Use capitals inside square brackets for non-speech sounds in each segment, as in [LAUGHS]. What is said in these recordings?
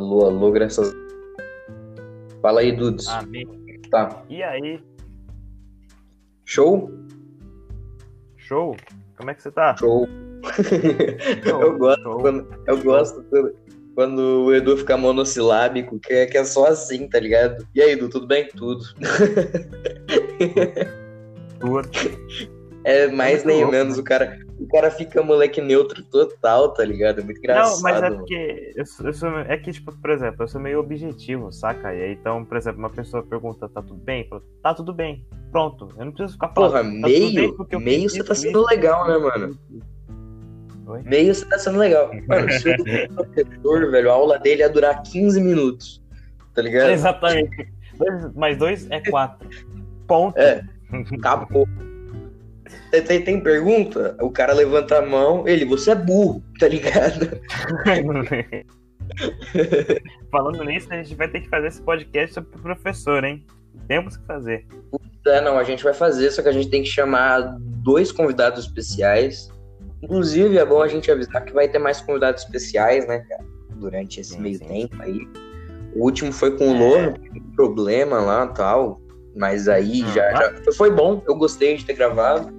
Alô, alô, graças a Fala aí, Dudes. Amém. Tá. E aí, Show? show? Como é que você tá? Show. Show, [LAUGHS] eu gosto show. quando, eu gosto quando, quando o Edu fica monossilábico, que é, que é só assim, tá ligado? E aí, Edu, tudo bem? Tudo. Tua. [LAUGHS] É mais nem menos, né? o cara, cara fica moleque neutro total, tá ligado? É muito engraçado. Não, mas é porque eu sou, eu sou- é que, tipo, por exemplo, eu sou meio objetivo, saca? E aí, então, por exemplo, uma pessoa pergunta, tá tudo bem? Falo, Tá tudo bem. Pronto. Eu não preciso ficar falando. Porra, "Tá meio, meio você tá sendo isso". legal, né, mano? Oi? Meio você tá sendo legal. [LAUGHS] Mano, se o professor, velho, a aula dele ia durar 15 minutos, tá ligado? Exatamente. Dois, mais dois é quatro. Ponto. É. Acabou. Tem, tem, pergunta? O cara levanta a mão, ele, você é burro, tá ligado? [LAUGHS] Falando nisso, a gente vai ter que fazer esse podcast sobre o professor, hein? Temos que fazer. É, não, a gente vai fazer, só que a gente tem que chamar dois convidados especiais. Inclusive, é bom a gente avisar que vai ter mais convidados especiais, né, cara? Durante esse Sim, meio sim. tempo aí. O último foi com o É. Lohan, um problema lá e tal. Mas aí Ah, já, ah. já foi bom, eu gostei de ter gravado.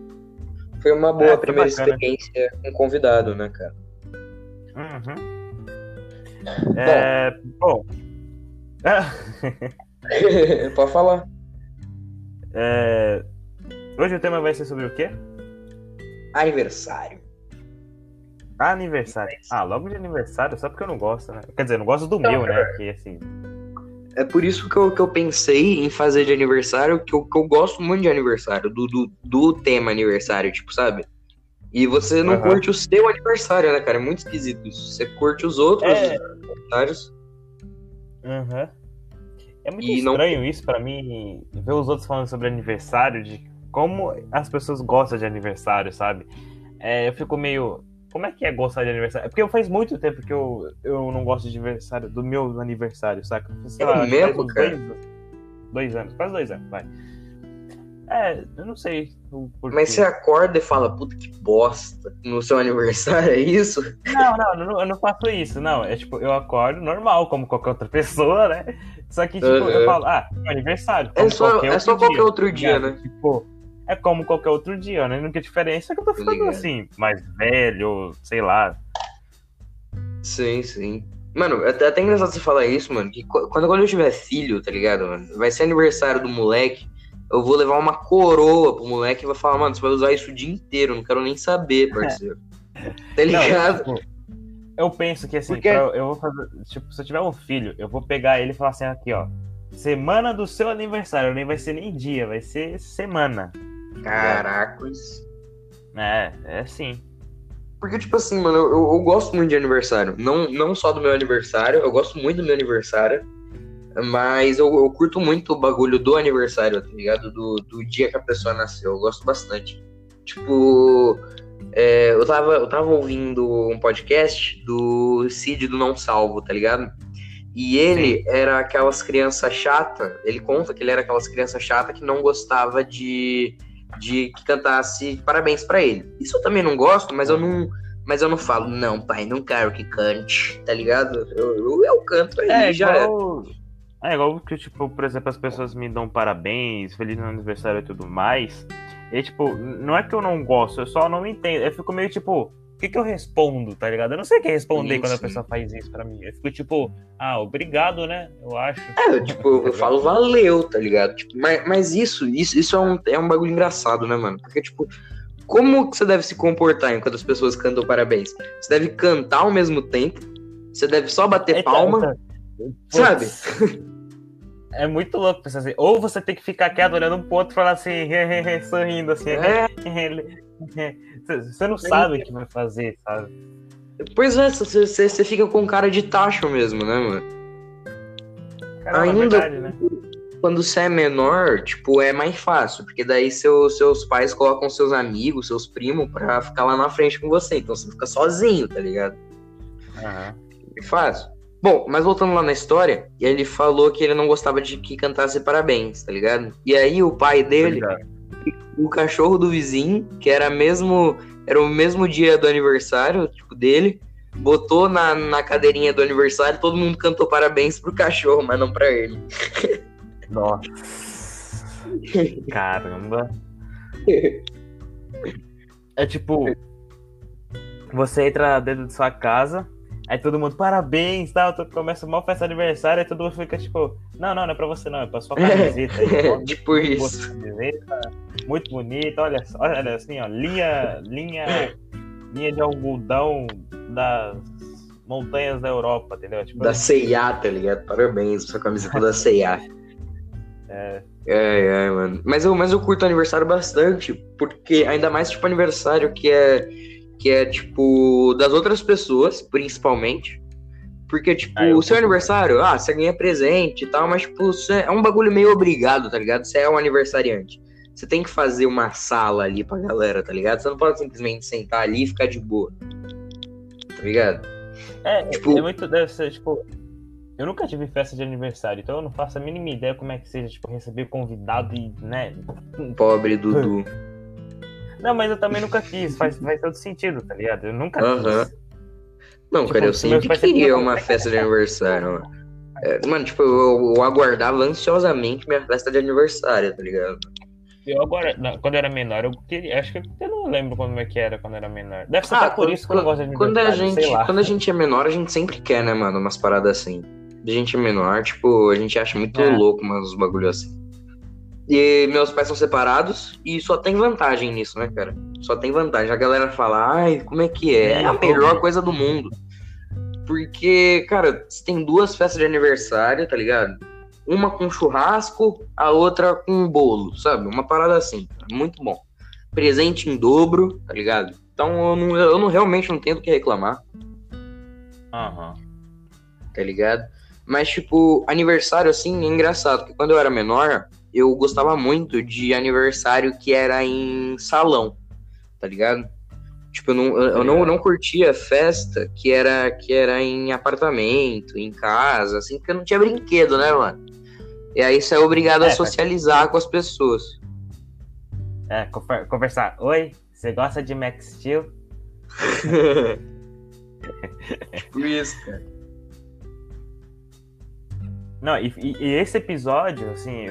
Foi uma boa É, primeira bacana. experiência com convidado, né, cara? Uhum. É, bom. [LAUGHS] Pode falar. É, hoje o tema vai ser sobre o quê? Aniversário. Aniversário. Ah, logo de aniversário, só porque eu não gosto, né? Quer dizer, eu não gosto do meu, né? Que assim. É por isso que eu, que eu pensei em fazer de aniversário, que eu, que eu gosto muito de aniversário, do, do, do tema aniversário, tipo, sabe? E você não Aham. curte o seu aniversário, né, cara? É muito esquisito isso. Você curte os outros É. aniversários. Uhum. É muito E não- estranho isso pra mim, ver os outros falando sobre aniversário, de como as pessoas gostam de aniversário, sabe? É, eu fico meio. Como é que é gostar de aniversário? É porque faz muito tempo que eu, eu não gosto de aniversário, do meu aniversário, saca? Sei É lá, mesmo, cara? Dois, dois anos, quase dois anos, vai. É, eu não sei. Mas você acorda e fala, puta que bosta, no seu [LAUGHS] aniversário, é isso? Não, não, eu não, eu não faço isso, não. É tipo, eu acordo normal, como qualquer outra [LAUGHS] pessoa, né? Só que, tipo, Uhum. eu falo, ah, é aniversário. É só, qualquer é só outro qualquer dia, outro dia, né? Tipo, é como qualquer outro dia, né? A única diferença é que eu tô ficando ligado. assim, mais velho, sei lá. Sim, sim. Mano, é até, até engraçado você falar isso, mano, que qu- quando, quando eu tiver filho, tá ligado, mano? Vai ser aniversário do moleque, eu vou levar uma coroa pro moleque e vou falar, mano, você vai usar isso o dia inteiro, não quero nem saber, parceiro. Tá ligado? Não, tipo, eu penso que assim, Porque- pra- eu vou fazer. Tipo, se eu tiver um filho, eu vou pegar ele e falar assim, aqui, ó. Semana do seu aniversário, nem vai ser nem dia, vai ser semana. Caracos. É, é assim. Porque, tipo assim, mano, eu, eu- eu gosto muito de aniversário. Não, não só do meu aniversário, eu gosto muito do meu aniversário. Mas eu, eu curto muito o bagulho do aniversário, tá ligado? Do, do dia que a pessoa nasceu. Eu gosto bastante. Tipo, é, eu, tava, eu tava ouvindo um podcast do Cid do Não Salvo, tá ligado? E ele era aquelas crianças chata. Ele conta que ele era aquelas crianças chata que não gostava de, de que cantasse parabéns pra ele. Isso eu também não gosto, mas eu não, mas eu não falo, não, pai, não quero que cante, tá ligado? Eu, eu, eu canto aí, É já é. igual, é igual que, tipo, por exemplo, as pessoas me dão parabéns, feliz aniversário e tudo mais. E, tipo, não é que eu não gosto, eu só não entendo. Eu fico meio, tipo, que que eu respondo, tá ligado? Eu não sei o que responder Sim, quando a pessoa faz isso pra mim. Eu fico, tipo, ah, obrigado, né? Eu acho. É, eu, tipo, eu, eu falo valeu, tá ligado? Tipo, mas, mas isso, isso, isso é, um, é um bagulho engraçado, né, mano? Porque, tipo, como que você deve se comportar enquanto as pessoas cantam parabéns? Você deve cantar ao mesmo tempo, você deve só bater Então, palma, então, [LAUGHS] sabe? putz, É muito louco pensar assim. Ou você tem que ficar quieto olhando um pro outro e falar assim, [LAUGHS] sorrindo assim. É, [LAUGHS] Você não sabe o que vai fazer, sabe? pois é, você, você, fica com cara de tacho mesmo, né, mano? Caramba, é Ainda- verdade, né? Quando você é menor, tipo, é mais fácil, porque daí seu, seus pais colocam seus amigos, seus primos pra ficar lá na frente com você, então você fica sozinho, tá ligado? Aham. É fácil. Bom, mas voltando lá na história, ele falou que ele não gostava de que cantasse parabéns, tá ligado? E aí o pai dele, Obrigado. O cachorro do vizinho, que era mesmo era o mesmo dia do aniversário, tipo, dele, botou na, na cadeirinha do aniversário, todo mundo cantou parabéns pro cachorro, mas não pra ele. Nossa. [LAUGHS] Caramba. [LAUGHS] É tipo, você entra dentro de sua casa, aí todo mundo, parabéns, tal, tu começa uma festa de aniversário, aí todo mundo fica tipo, não, não, não é pra você não, é pra sua camiseta. Aí, [LAUGHS] tipo isso. Camiseta, muito bonita, olha, olha assim, ó, linha, linha, linha de algodão das montanhas da Europa, entendeu? Tipo, da CIA, tá ligado? Parabéns, sua camiseta da CIA. É. É, é, mano. Mas eu, mas eu curto aniversário bastante, porque ainda mais, tipo, aniversário que é, que é, tipo, das outras pessoas, principalmente. Porque, tipo, Ah, o seu aniversário, ah, você ganha presente e tal, mas, tipo, é um bagulho meio obrigado, tá ligado? Você é um aniversariante. Você tem que fazer uma sala ali pra galera, tá ligado? Você não pode simplesmente sentar ali e ficar de boa. Tá ligado? É, Tipo- é muito. Deve ser, tipo. Eu nunca tive festa de aniversário, então eu não faço a mínima ideia como é que seja, tipo, receber convidado e, né? Pobre Dudu. [LAUGHS] Não, mas eu também nunca quis, faz, faz todo sentido, tá ligado? Eu nunca quis. Não, Tipo, cara, eu sempre queria uma "Vai festa de casar". aniversário, mano. É, mano, tipo, eu, eu aguardava ansiosamente minha festa de aniversário, tá ligado? Eu agora, não, quando eu era menor, eu queria. Acho que eu não lembro como é que era quando eu era menor. Deve ser Ah, até por isso que eu gosto de Quando a, gente, lá. quando a gente é menor, a gente sempre quer, né, mano, umas paradas assim. A gente é menor, tipo, a gente acha muito É. louco, mas uns bagulho assim. E meus pais são separados e só tem vantagem nisso, né, cara? Só tem vantagem. A galera fala, ai, como é que é? É a melhor coisa do mundo. Porque, cara, você tem duas festas de aniversário, tá ligado? Uma com churrasco, a outra com bolo, sabe? Uma parada assim, muito bom. Presente em dobro, tá ligado? Então eu não, eu não realmente não tenho do que reclamar, Aham. tá ligado? Mas, tipo, aniversário assim é engraçado, porque quando eu era menor, eu gostava muito de aniversário que era em salão, tá ligado? Tipo, eu não, eu, eu não, não curtia festa que era, que era em apartamento, em casa, assim, porque não tinha brinquedo, né, mano? E aí você é obrigado É, a socializar com as pessoas. É, conver- conversar. Oi, você gosta de Max Steel? [LAUGHS] tipo isso, cara. Não, e- e esse episódio, assim,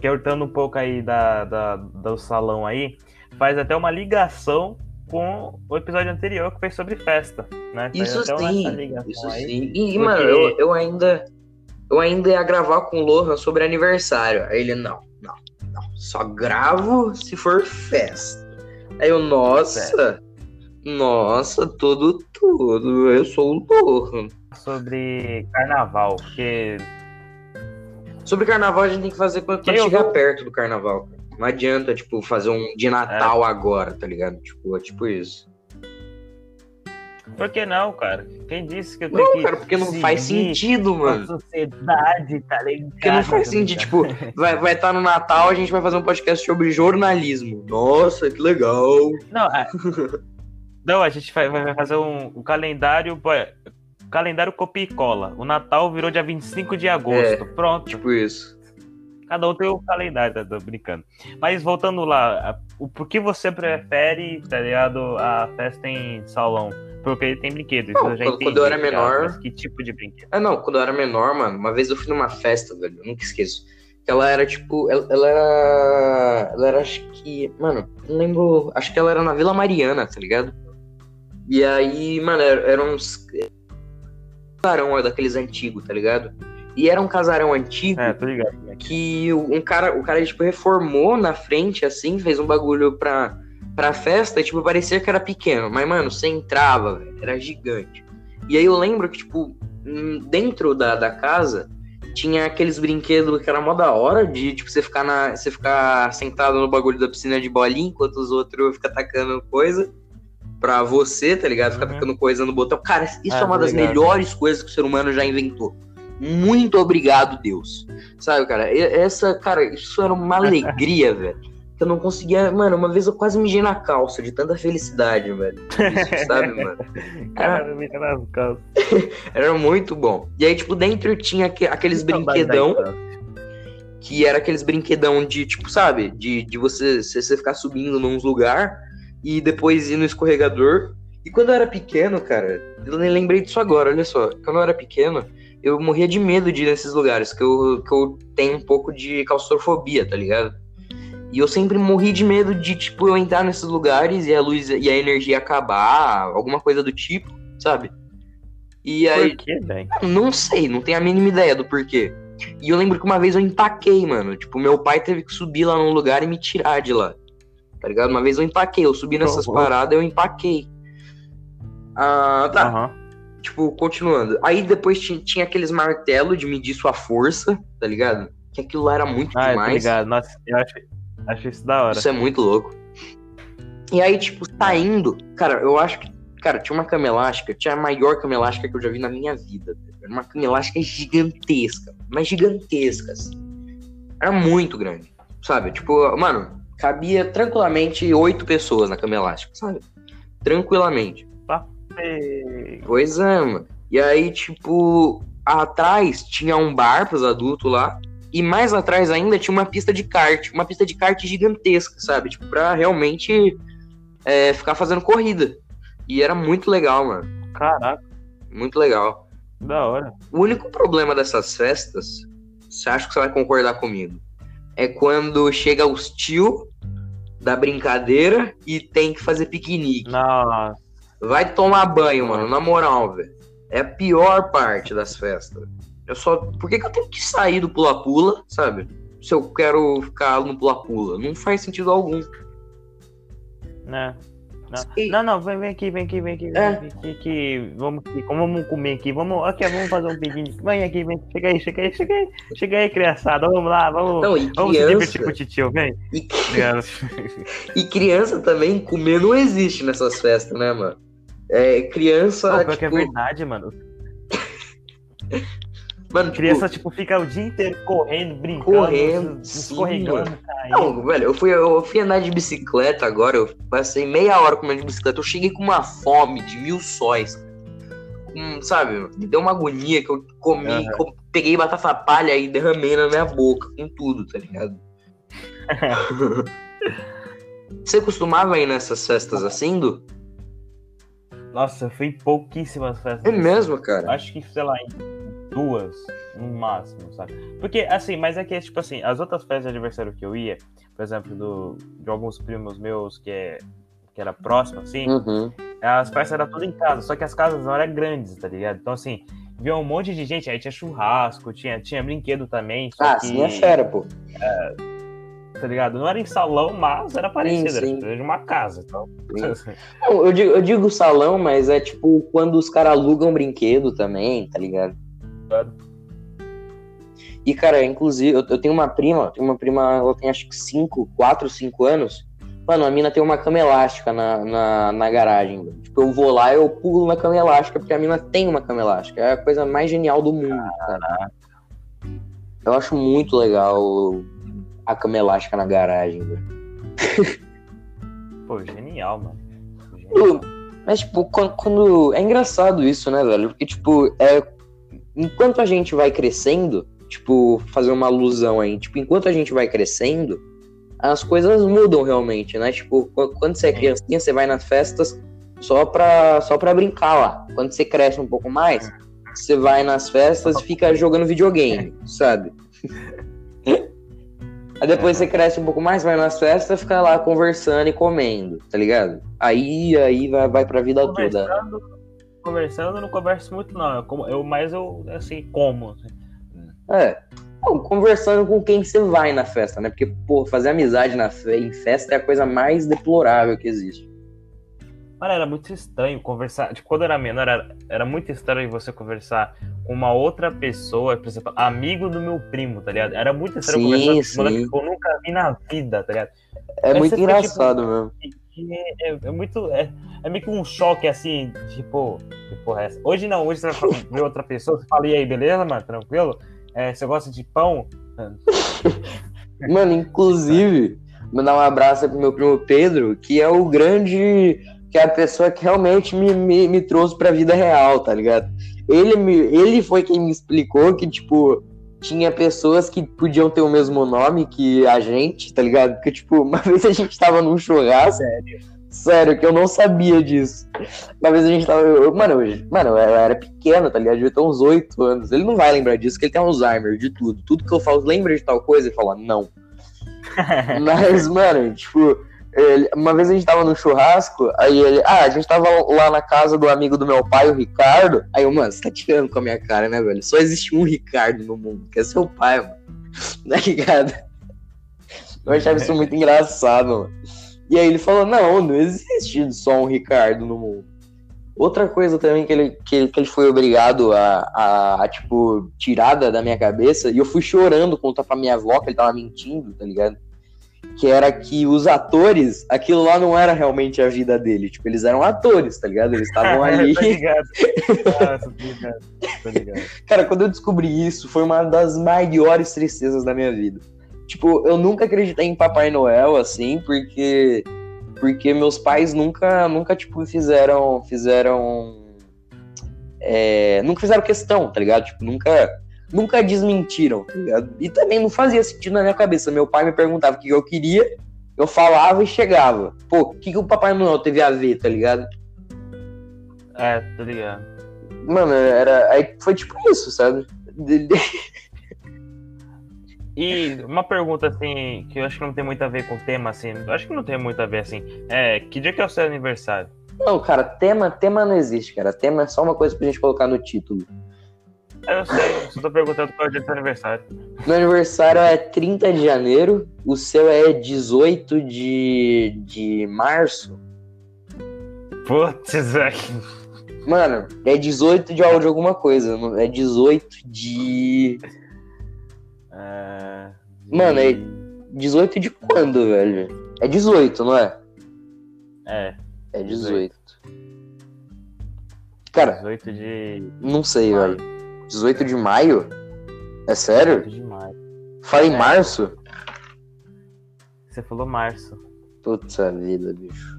cortando um pouco aí da, da- do salão aí, faz até uma ligação com o episódio anterior que foi sobre festa, né? Faz Isso sim, isso aí. sim. E, e, porque- mano, eu, eu ainda. Eu ainda ia gravar com o Lohan sobre aniversário. Aí ele, não, não, não. Só gravo se for festa. Aí eu, nossa, nossa, tudo, tudo. Eu sou o Lohan. Sobre carnaval, porque Sobre carnaval a gente tem que fazer quando, quando chegar ouviu- perto do carnaval. Não adianta, tipo, fazer um de Natal agora, tá ligado? Tipo, é tipo isso. por que não, cara? Quem disse que eu tenho Não, que cara, porque não faz sentido, mano. sociedade, tá ligado? Porque não faz sentido, tipo, vai estar vai tá no Natal, a gente vai fazer um podcast sobre jornalismo. Nossa, que legal. Não, a... não, a gente vai, vai fazer um, um calendário. Calendário copia e cola. O Natal virou dia 25 de agosto. Pronto. Tipo isso. Cada um tem o calendário, tá, brincando. Mas voltando lá, o por que você prefere, tá ligado, a festa em salão? Porque tem brinquedos. Não, eu já quando- entendi, quando eu era ligado? menor- que tipo de brinquedo? Ah, não, quando eu era menor, mano, uma vez eu fui numa festa, velho, eu nunca esqueço. Que ela era, tipo, ela, ela era. Ela era, acho que. Mano, não lembro. Acho que ela era na Vila Mariana, tá ligado? E aí, mano, era, era uns. Casarão ó, daqueles antigos, tá ligado? E era um casarão antigo. É, ligado. né? que o- um cara, o cara tipo reformou na frente assim, fez um bagulho pra, pra festa e tipo parecia que era pequeno, mas mano, você entrava, era gigante. E aí eu lembro que tipo hum, dentro da, da casa tinha aqueles brinquedos que era mó da hora de tipo você ficar na você ficar sentado no bagulho da piscina de bolinha enquanto os outros ficam atacando coisa pra você, tá ligado? Ficar Uhum. atacando coisa no botão. Cara, isso Ah, é uma das melhores coisas que o ser humano já inventou. Muito obrigado, Deus. Sabe, cara? Essa, cara, isso era uma [LAUGHS] alegria, velho. Que eu não conseguia. Mano, uma vez eu quase mijei na calça de tanta felicidade, velho. Isso, [LAUGHS] sabe, mano? Cara, me nas calças. Era muito bom. E aí, tipo, dentro tinha aque- aqueles brinquedão, que era aqueles brinquedão de, tipo, sabe? De, de você, você você ficar subindo num lugar e depois ir no escorregador. E quando eu era pequeno, cara, eu lembrei disso agora, olha só. Quando eu era pequeno, eu morria de medo de ir nesses lugares, que eu, que eu tenho um pouco de claustrofobia, tá ligado? E eu sempre morri de medo de, tipo, eu entrar nesses lugares e a luz e a energia acabar, alguma coisa do tipo, sabe? E aí. Por bem? Não sei, não tenho a mínima ideia do porquê. E eu lembro que uma vez eu empaquei, mano. Tipo, meu pai teve que subir lá num lugar e me tirar de lá. Tá ligado? Uma vez eu empaquei, eu subi nessas Uhum. paradas, eu empaquei. Ah, tá. Aham. Tipo, continuando. Aí depois tinha, aqueles martelos de medir sua força, tá ligado? Que aquilo lá era muito Ah, tá demais. ligado. Nossa, eu acho, acho isso da hora. Isso é muito louco. E aí, tipo, saindo, cara, eu acho que. Cara, tinha uma cama elástica, tinha a maior cama elástica que eu já vi na minha vida. Era uma cama elástica gigantesca, mas gigantesca. assim. Era muito grande, sabe? Tipo, mano, cabia tranquilamente oito pessoas na cama elástica, sabe? Tranquilamente. Ei, Pois é, mano. E aí, tipo, atrás tinha um bar pros adultos lá. E mais atrás ainda tinha uma pista de kart. Uma pista de kart gigantesca, sabe? Tipo, pra realmente é, ficar fazendo corrida. E era muito legal, mano. Caraca, Muito legal. da hora. O único problema dessas festas, você acha que você vai concordar comigo? É quando chega os tio da brincadeira e tem que fazer piquenique. Nossa, Vai tomar banho, mano, na moral, velho. É a pior parte das festas. Eu só. Por que, que eu tenho que sair do pula-pula, sabe? Se eu quero ficar no pula-pula. Não faz sentido algum. né? Não, não, não, vem, vem aqui, vem aqui, vem aqui, vem É. aqui, vamos aqui, vamos comer aqui, vamos, aqui, vamos fazer um piquenique, vem aqui, vem, chega aí, chega aí, chega aí, chega aí, criançada, vamos lá, vamos, Não, e vamos se divertir com criança. o titio, vem. E, [LAUGHS] Obrigado. e criança também, comer não existe nessas festas, né, mano? É, criança. Pior que é tipo, verdade, mano, mano, tipo, criança, tipo, fica o dia inteiro correndo, brincando, Correndo, sim, escorregando. Não, velho, eu fui, eu fui andar de bicicleta agora, eu passei meia hora comendo de bicicleta, eu cheguei com uma fome de mil sóis. Hum, sabe, me deu uma agonia que eu comi, co- peguei batata palha e derramei na minha boca, com tudo, tá ligado? [LAUGHS] Você costumava ir nessas festas assim, Du? Nossa, eu fui em pouquíssimas festas. É assim. mesmo, cara? Acho que, sei lá, em duas, no máximo, sabe? Porque, assim, mas é que, tipo assim, as outras festas de aniversário que eu ia, por exemplo, do, de alguns primos meus que, é, que era próximo, assim, Uhum. as festas eram tudo em casa, só que as casas não eram grandes, tá ligado? Então, assim, via um monte de gente, aí tinha churrasco, tinha, tinha brinquedo também, Ah, que, sim, é fera, pô. tá ligado? Não era em salão, mas era parecido, sim. era de uma casa, então. [LAUGHS] Não, eu, digo, eu digo salão, mas é tipo quando os caras alugam brinquedo também, tá ligado? Claro. E, cara, inclusive, eu, eu tenho uma prima, tenho uma prima, ela tem acho que 5, 4, 5 anos. Mano, a mina tem uma cama elástica na, na, na garagem. velho. Tipo, eu vou lá, eu pulo na cama elástica, porque a mina tem uma cama elástica. É a coisa mais genial do mundo, cara. Eu acho muito legal a cama elástica na garagem, velho. [LAUGHS] Pô, genial, mano. Genial. Mas, tipo, quando, quando- É engraçado isso, né, velho? Porque, tipo, é... enquanto a gente vai crescendo, tipo, fazer uma alusão aí, tipo, enquanto a gente vai crescendo, as coisas mudam realmente, né? Tipo, qu- quando você é criancinha, você vai nas festas só pra, só pra brincar lá. Quando você cresce um pouco mais, você vai nas festas e fica jogando videogame, sabe? Aí depois você cresce um pouco mais, vai nas festas, fica lá conversando e comendo, tá ligado? Aí, aí vai, vai pra vida toda. Conversando, eu não converso muito, não. Eu, como, eu mais eu, assim, como. assim. É. Não, conversando com quem você vai na festa, né? Porque, pô, fazer amizade na fe- em festa é a coisa mais deplorável que existe. Mano, era muito estranho conversar. Tipo, quando eu era menor, era, era muito estranho você conversar com uma outra pessoa, por exemplo, amigo do meu primo, tá ligado? Era muito estranho Sim, conversar com sim. um moleque que eu nunca vi na vida, tá ligado? É Aí muito fica, engraçado mesmo. E É, é muito. É, é meio que um choque assim, tipo, é essa? Hoje não, hoje você vai ver [LAUGHS] outra pessoa, você fala, e aí, beleza, mano? Tranquilo? É, você gosta de pão? [LAUGHS] Mano, inclusive, mandar um abraço pro meu primo Pedro, que é o grande. que é a pessoa que realmente me, me, me trouxe pra vida real, tá ligado? Ele, me, ele foi quem me explicou que, tipo, tinha pessoas que podiam ter o mesmo nome que a gente, tá ligado? Porque, tipo, [LAUGHS] uma vez a gente tava num churrasco, Sério, que eu não sabia disso. Uma vez a gente tava. eu- mano, eu, mano, eu era pequeno, tá ligado? Eu devia ter uns 8 anos. Ele não vai lembrar disso, que ele tem Alzheimer de tudo. Tudo que eu falo, lembra de tal coisa? Ele fala, não. [LAUGHS] Mas, mano, tipo, ele- uma vez a gente tava no churrasco, aí ele. Ah, a gente tava lá na casa do amigo do meu pai, o Ricardo. Aí eu, mano, você tá tirando com a minha cara, né, velho? Só existe um Ricardo no mundo, que é seu pai, mano. [LAUGHS] Tá ligado? Eu achava isso muito engraçado, mano. E aí ele falou, não, não existe só um Ricardo no mundo. Outra coisa também que ele, que, que ele foi obrigado a, a, a, tipo, tirar da, da minha cabeça, e eu fui chorando contar pra minha avó que ele tava mentindo, tá ligado? Que era que os atores, aquilo lá não era realmente a vida dele. Tipo, eles eram atores, tá ligado? Eles [LAUGHS] estavam ali. Tô ligado. [LAUGHS] Nossa, tô ligado. Tô ligado. Cara, quando eu descobri isso, foi uma das maiores tristezas da minha vida. Tipo, eu nunca acreditei em Papai Noel, assim, porque porque meus pais nunca, nunca tipo, fizeram, fizeram, é, nunca fizeram questão, tá ligado? Tipo, nunca, nunca desmentiram, tá ligado? E também não fazia sentido na minha cabeça. Meu pai me perguntava o que eu queria, eu falava e chegava. Pô, o que, que o Papai Noel teve a ver, tá ligado? É, tô ligado. Mano, era, aí foi tipo isso, sabe? E uma pergunta assim, que eu acho que não tem muito a ver com o tema, assim. Eu acho que não tem muito a ver assim. É, que dia que é o seu aniversário? Não, cara, tema, tema não existe, cara. Tema é só uma coisa pra gente colocar no título. Eu sei, só tô perguntando qual é o dia do seu aniversário. Meu aniversário é 30 de janeiro, o seu é 18 de, de março. Putz, velho. Mano, é 18 de, de alguma coisa. É 18 de. É... Mano, é 18 de quando, velho? É 18, não é? É, É 18. Cara, 18 de não sei, maio. velho. 18 de maio? É sério? 18 de maio. Fala em É. março? Você falou março. Puta vida, bicho.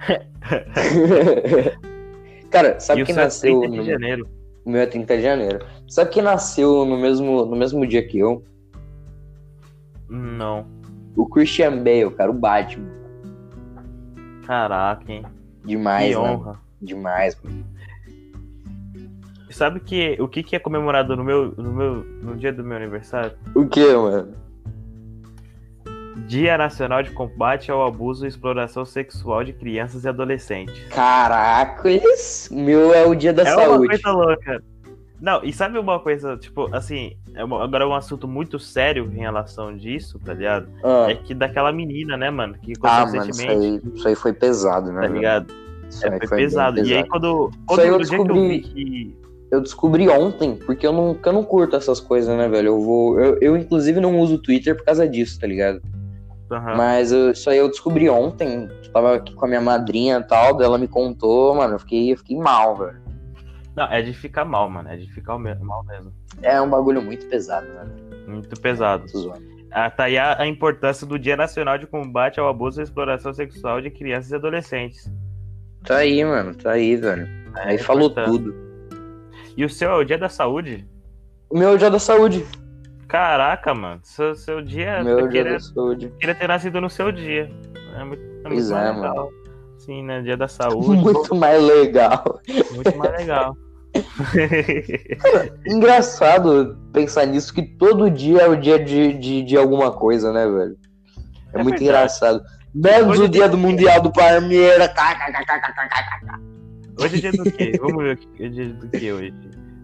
[LAUGHS] Cara, sabe e quem é nasceu 30 de no... janeiro. O meu é 30 de janeiro. Sabe quem nasceu no mesmo, no mesmo dia que eu? Não. O Christian Bale, cara, o Batman. Caraca, hein? Demais, que né? honra. Demais, mano. Sabe que, o que, que é comemorado no meu, no meu no dia do meu aniversário? O que, mano? Dia Nacional de Combate ao Abuso e Exploração Sexual de Crianças e Adolescentes. Caracas! Meu é o dia da é uma saúde. coisa louca. Não, e sabe uma coisa, tipo, assim, é uma- agora é um assunto muito sério em relação disso, tá ligado? Ah, É que daquela menina, né, mano, que ah, mano, isso aí, isso aí foi pesado, né? tá ligado? Isso É, aí foi, foi pesado. E aí quando, quando aí eu dia que eu descobri- vi que. Eu descobri ontem, porque eu não, eu não curto essas coisas, né, velho? Eu vou. Eu, eu, inclusive, não uso o Twitter por causa disso, tá ligado? Aham. Mas eu- isso aí eu descobri ontem. Eu tava aqui com a minha madrinha e tal, ela me contou, mano, eu fiquei, eu fiquei mal, velho. Não, é de ficar mal, mano. É de ficar mal mesmo. É um bagulho muito pesado, né? Muito pesado. Ah, tá aí a, a importância do Dia Nacional de Combate ao Abuso e Exploração Sexual de Crianças e Adolescentes. Tá aí, mano, tá aí, velho. Aí É falou importante. tudo. E o seu é o Dia da Saúde? O meu é o dia da saúde. Caraca, mano. Seu, seu dia. Meu é dia queria, da saúde. queria ter nascido no seu dia. É muito, é muito é, legal. Sim, né? Dia da [LAUGHS] saúde. Muito mais legal. muito mais legal. [LAUGHS] Engraçado pensar nisso, que todo dia é o dia de, de, de alguma coisa, né, velho? É, É muito verdade. engraçado. Menos o dia do Mundial do Palmeiras. Hoje é dia do quê? [LAUGHS] Vamos ver o que é dia do que hoje.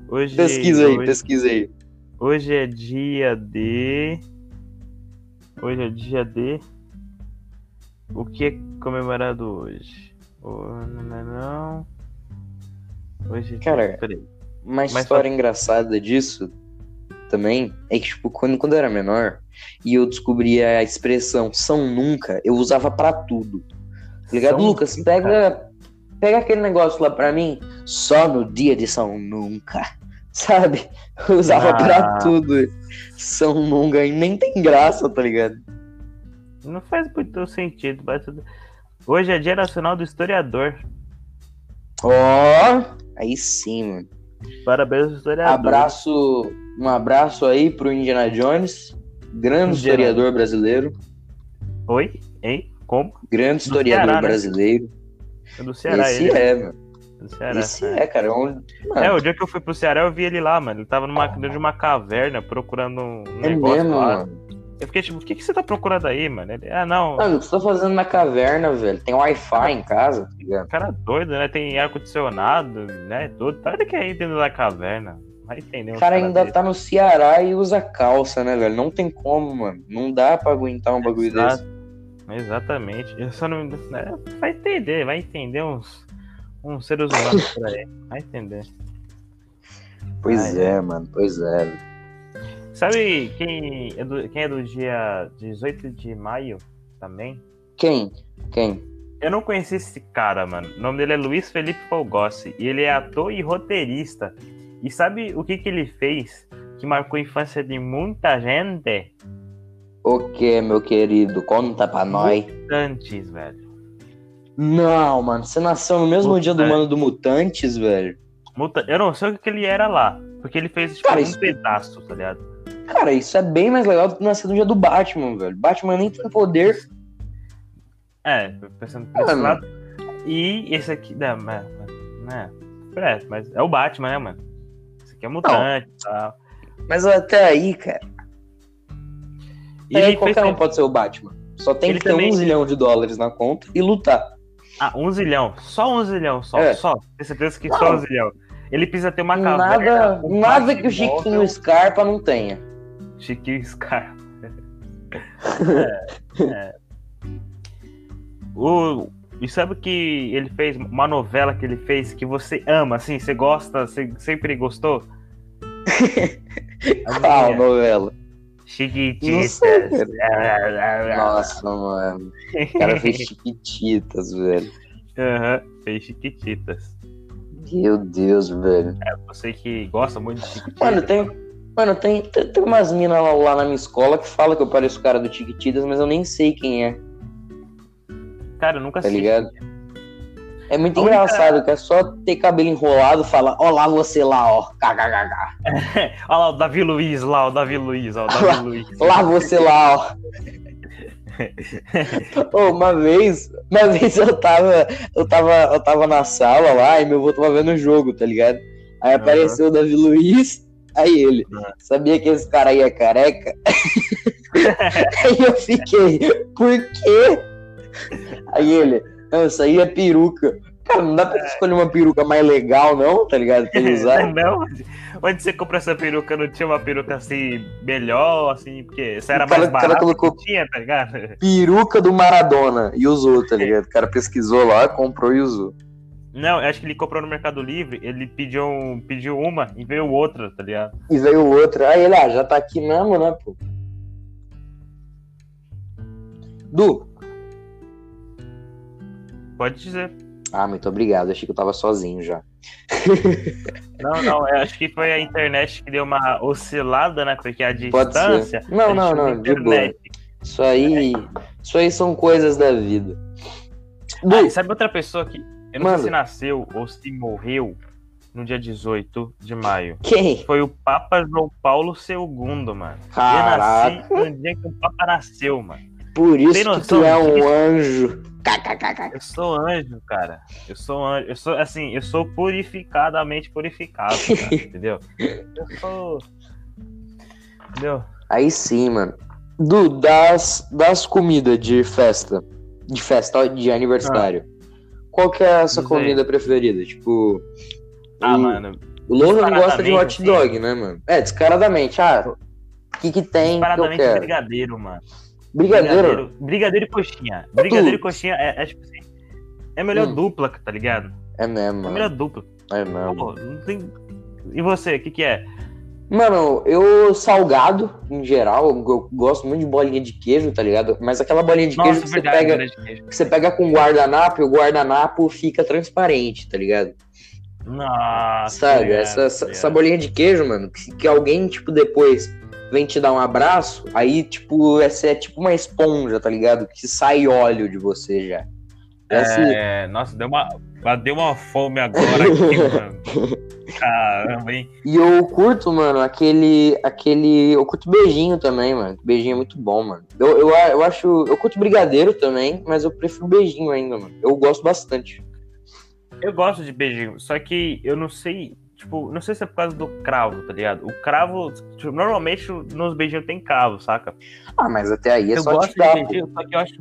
Hoje, Pesquisa aí, hoje, pesquisa aí. hoje é dia de. Hoje é dia de. O que é comemorado hoje? Oh, não, não, não. Hoje é dia- Cara, Peraí. Uma Mas história engraçada disso também é que, tipo, quando, quando eu era menor e eu descobri a expressão São Nunca, eu usava pra tudo. Tá ligado? São Lucas, Nunca. pega, pega aquele negócio lá pra mim, só no dia de São Nunca. Sabe? Eu usava Ah. pra tudo. São Nunca e nem tem graça, tá ligado? Não faz muito sentido, mas. Hoje é dia nacional do historiador. Ó, aí sim, mano. Parabéns historiador. Abraço, um abraço aí pro Indiana Jones, grande Indiana. historiador brasileiro. Oi? Hein? Como? Grande historiador Ceará, né? É do Ceará, Esse ele. é, mano. Do Ceará. Esse é. é, cara. É, um... É, o dia que eu fui pro Ceará, eu vi ele lá, mano. Ele tava numa, dentro de uma caverna procurando um é negócio mesmo, lá. mano. Eu fiquei tipo, o que, que você tá procurando aí, mano? Ele, ah, não. Mano, o que você tá fazendo na caverna, velho? Tem Wi-Fi em casa, tá ligado? Cara é doido, né? Tem ar-condicionado, né? Tudo. Tá ele quer ir dentro da caverna. Vai entender. O cara caras ainda desse. tá no Ceará e usa calça, né, velho? Não tem como, mano. Não dá pra aguentar um bagulho Exato. desse. Exatamente. Eu só não. né, Vai entender, vai entender uns, uns seres humanos [LAUGHS] por aí. Vai entender. Pois Ai, é, mano. Pois é. Sabe quem é, do, quem é do dia 18 de maio também? Quem? Quem? Eu não conheci esse cara, mano. O nome dele é Luiz Felipe Fogossi. E ele é ator e roteirista. E sabe o que, que ele fez que marcou a infância de muita gente? O que, meu querido? Conta pra nós. Mutantes, velho. Não, mano. Você nasceu no mesmo dia do mano do Mutantes, velho. Muta... Eu não sei o que, ele era lá. Porque ele fez tipo, Cara, um isso- pedaço, tá ligado? Cara, isso é bem mais legal do que nascer no dia do Batman, velho. Batman nem tem poder. É, pensando por esse lado. E esse aqui. Né, mas- né, é, mas é o Batman, né, mano? Esse aqui é mutante e tal. Mas até aí, cara. E ele qualquer um pode ser o Batman. Só tem Ele que ter também- um zilhão de dólares na conta e lutar. Ah, um zilhão. Só um zilhão, só. É. Só. Tenho certeza que Não. só um zilhão. Ele precisa ter uma caverna. Nada, um nada que o Chiquinho móvel. Scarpa não tenha. Chiquinho Scar. [LAUGHS] é, é. O, e sabe que ele fez uma novela que ele fez que você ama, assim, você gosta, você sempre gostou? [LAUGHS] Qual novela? Chiquititas. Nossa, mano. O cara fez [LAUGHS] chiquititas, velho. Aham, fez Chiquititas. Meu Deus, velho. Você que gosta muito de Chiquititas. Mano, tem. Mano, tem, tem, tem umas minas lá, lá na minha escola que fala que eu pareço o cara do Chiquititas, mas eu nem sei quem é, Cara, eu nunca tá assisti. ligado? É muito A única- engraçado, que é só ter cabelo enrolado falar, ó lá você lá, ó. KKKK. [LAUGHS] Olha lá o Davi Luiz, lá, o Davi Luiz, ó, o Davi Luiz. Lá você lá, ó. [LAUGHS] Ô, uma vez, uma vez eu tava, eu tava, eu tava na sala lá e meu avô tava vendo o jogo, tá ligado? Aí apareceu o Davi Luiz, aí ele, Aham. sabia que esse cara aí é careca? [LAUGHS] aí eu fiquei, por quê? Aí ele, não, isso aí é peruca. Cara, não dá pra escolher uma peruca mais legal, não, tá ligado? Pra usar. [LAUGHS] Não, onde, você comprou essa peruca? Não tinha uma peruca assim, melhor, assim, porque essa era O cara- mais o cara barata colocou- que tinha, tá ligado? Peruca do Maradona. E usou, tá ligado? O cara pesquisou lá, comprou e usou. Não, acho que ele comprou no Mercado Livre, ele pediu, um- pediu uma e veio outra, tá ligado? E veio outra. Aí ele, ah, já tá aqui mesmo, né, pô? Du. Pode dizer. Ah, muito obrigado. Achei que eu tava sozinho já. [LAUGHS] Não, não, eu acho que foi a internet que deu uma oscilada, né? Porque a distância. Não, a não, não, de boa. Isso aí. Isso aí são coisas da vida. Ah, sabe outra pessoa que. Eu não Manda. sei se nasceu ou se morreu no dia 18 de maio. quem? Foi o Papa João Paulo II, mano. Caraca. Eu nasci no dia que o Papa nasceu, mano. Por isso que tu é um anjo. Eu sou anjo, cara. Eu sou anjo. Eu sou, assim, eu sou purificadamente purificado, cara, [LAUGHS] entendeu? Eu sou. Entendeu? Aí sim, mano. Du, das, das comidas de festa. De festa, de aniversário. Qual que é a sua comida preferida? Tipo. Ah, mano. O Lohan gosta de hot Descaradamente, dog, né, mano? É, descaradamente. Ah, o que que tem que eu Paradamente quero? brigadeiro, mano. Brigadeiro? Brigadeiro e coxinha. Brigadeiro e coxinha é, é tipo assim. É a melhor Hum. dupla, tá ligado? É mesmo, É a melhor dupla. É mesmo. Pô, não tem. E você, o que, que é? Mano, eu salgado, em geral, eu gosto muito de bolinha de queijo, tá ligado? Mas aquela bolinha de queijo Nossa, que você, verdade, pega, de queijo. que você pega com guardanapo e o guardanapo fica transparente, tá ligado? Nossa. Sabe? obrigado, essa, obrigado. essa bolinha de queijo, mano, que, que alguém, tipo, depois vem te dar um abraço, aí, tipo, essa é tipo uma esponja, tá ligado? Que sai óleo de você já. Essa, É, nossa, deu uma, deu uma fome agora aqui, [LAUGHS] mano. Caramba, hein? E eu curto, mano, aquele. aquele. Eu curto beijinho também, mano. Beijinho é muito bom, mano. Eu, eu, eu acho. Eu curto brigadeiro também, mas eu prefiro beijinho ainda, mano. Eu gosto bastante. Eu gosto de beijinho, só que eu não sei. Tipo, não sei se é por causa do cravo, tá ligado? O cravo, tipo, normalmente nos beijinhos tem cravo, saca? Ah, mas até aí é eu só gosto de beijinho, só que eu acho.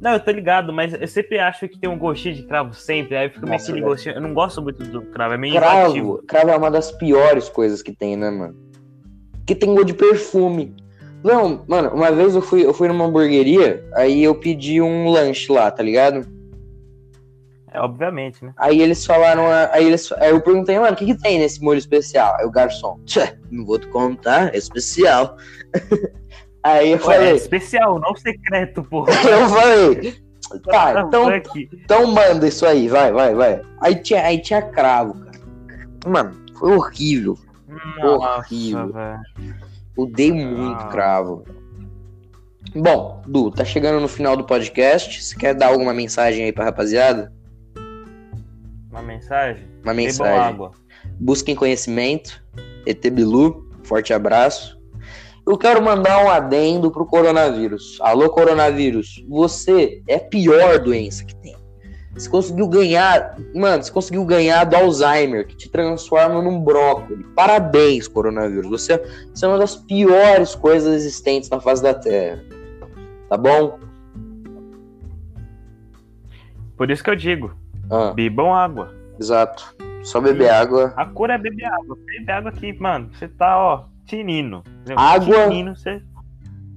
Não, eu tô ligado, mas eu sempre acho que tem um gostinho de cravo sempre. Aí fica meio aquele gostinho. Eu não gosto muito do cravo, é meio. Cravo, cravo é uma das piores coisas que tem, né, mano? Que tem gosto de perfume. Não, mano, uma vez eu fui, eu fui numa hamburgueria, aí eu pedi um lanche lá, tá ligado? É, obviamente, né? Aí eles falaram, aí, eles, aí eu perguntei, mano, o que, que tem nesse molho especial? Aí o garçom, tchê, não vou te contar, é especial. [LAUGHS] aí eu Ué, é falei, especial, não secreto, porra. [LAUGHS] eu falei, tá, então, aqui. então manda isso aí, vai, vai, vai. Aí tinha, aí tinha cravo, cara. Mano, foi horrível. Nossa, horrível. velho. Odeio muito Ah. cravo. Bom, Du, tá chegando no final do podcast. Você quer dar alguma mensagem aí pra rapaziada? Uma mensagem? Uma Bebam mensagem. água. Busquem conhecimento. ET Bilu, forte abraço. Eu quero mandar um adendo pro coronavírus. Alô, coronavírus. Você é a pior doença que tem. Você conseguiu ganhar. Mano, você conseguiu ganhar do Alzheimer, que te transforma num brócolis. Parabéns, coronavírus. Você, você é uma das piores coisas existentes na face da Terra. Tá bom? Por isso que eu digo, Ah, bebam água. exato. Só beber água. A cura é beber água. Bebe água aqui, mano. Você tá, ó, tinino. Água- Tinino, você...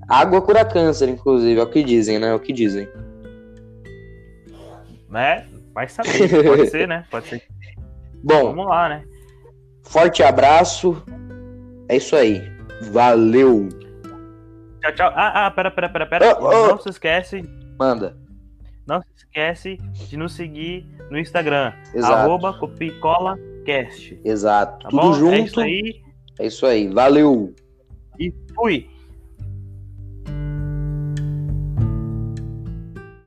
Água cura câncer, inclusive. É o que dizem, né? É o que dizem. Né? Vai saber. Pode ser, né? Pode ser. Bom, Vamos lá, né? Forte abraço. É isso aí. Valeu. Tchau, tchau. Ah, ah, pera, pera, pera, pera. Ô, ô. Não se esquece, Manda. Não se esquece de nos seguir no Instagram. Exato. Arroba CopiColaCast. Exato. Tá Tudo bom? junto. É isso aí. É isso aí. Valeu. E fui.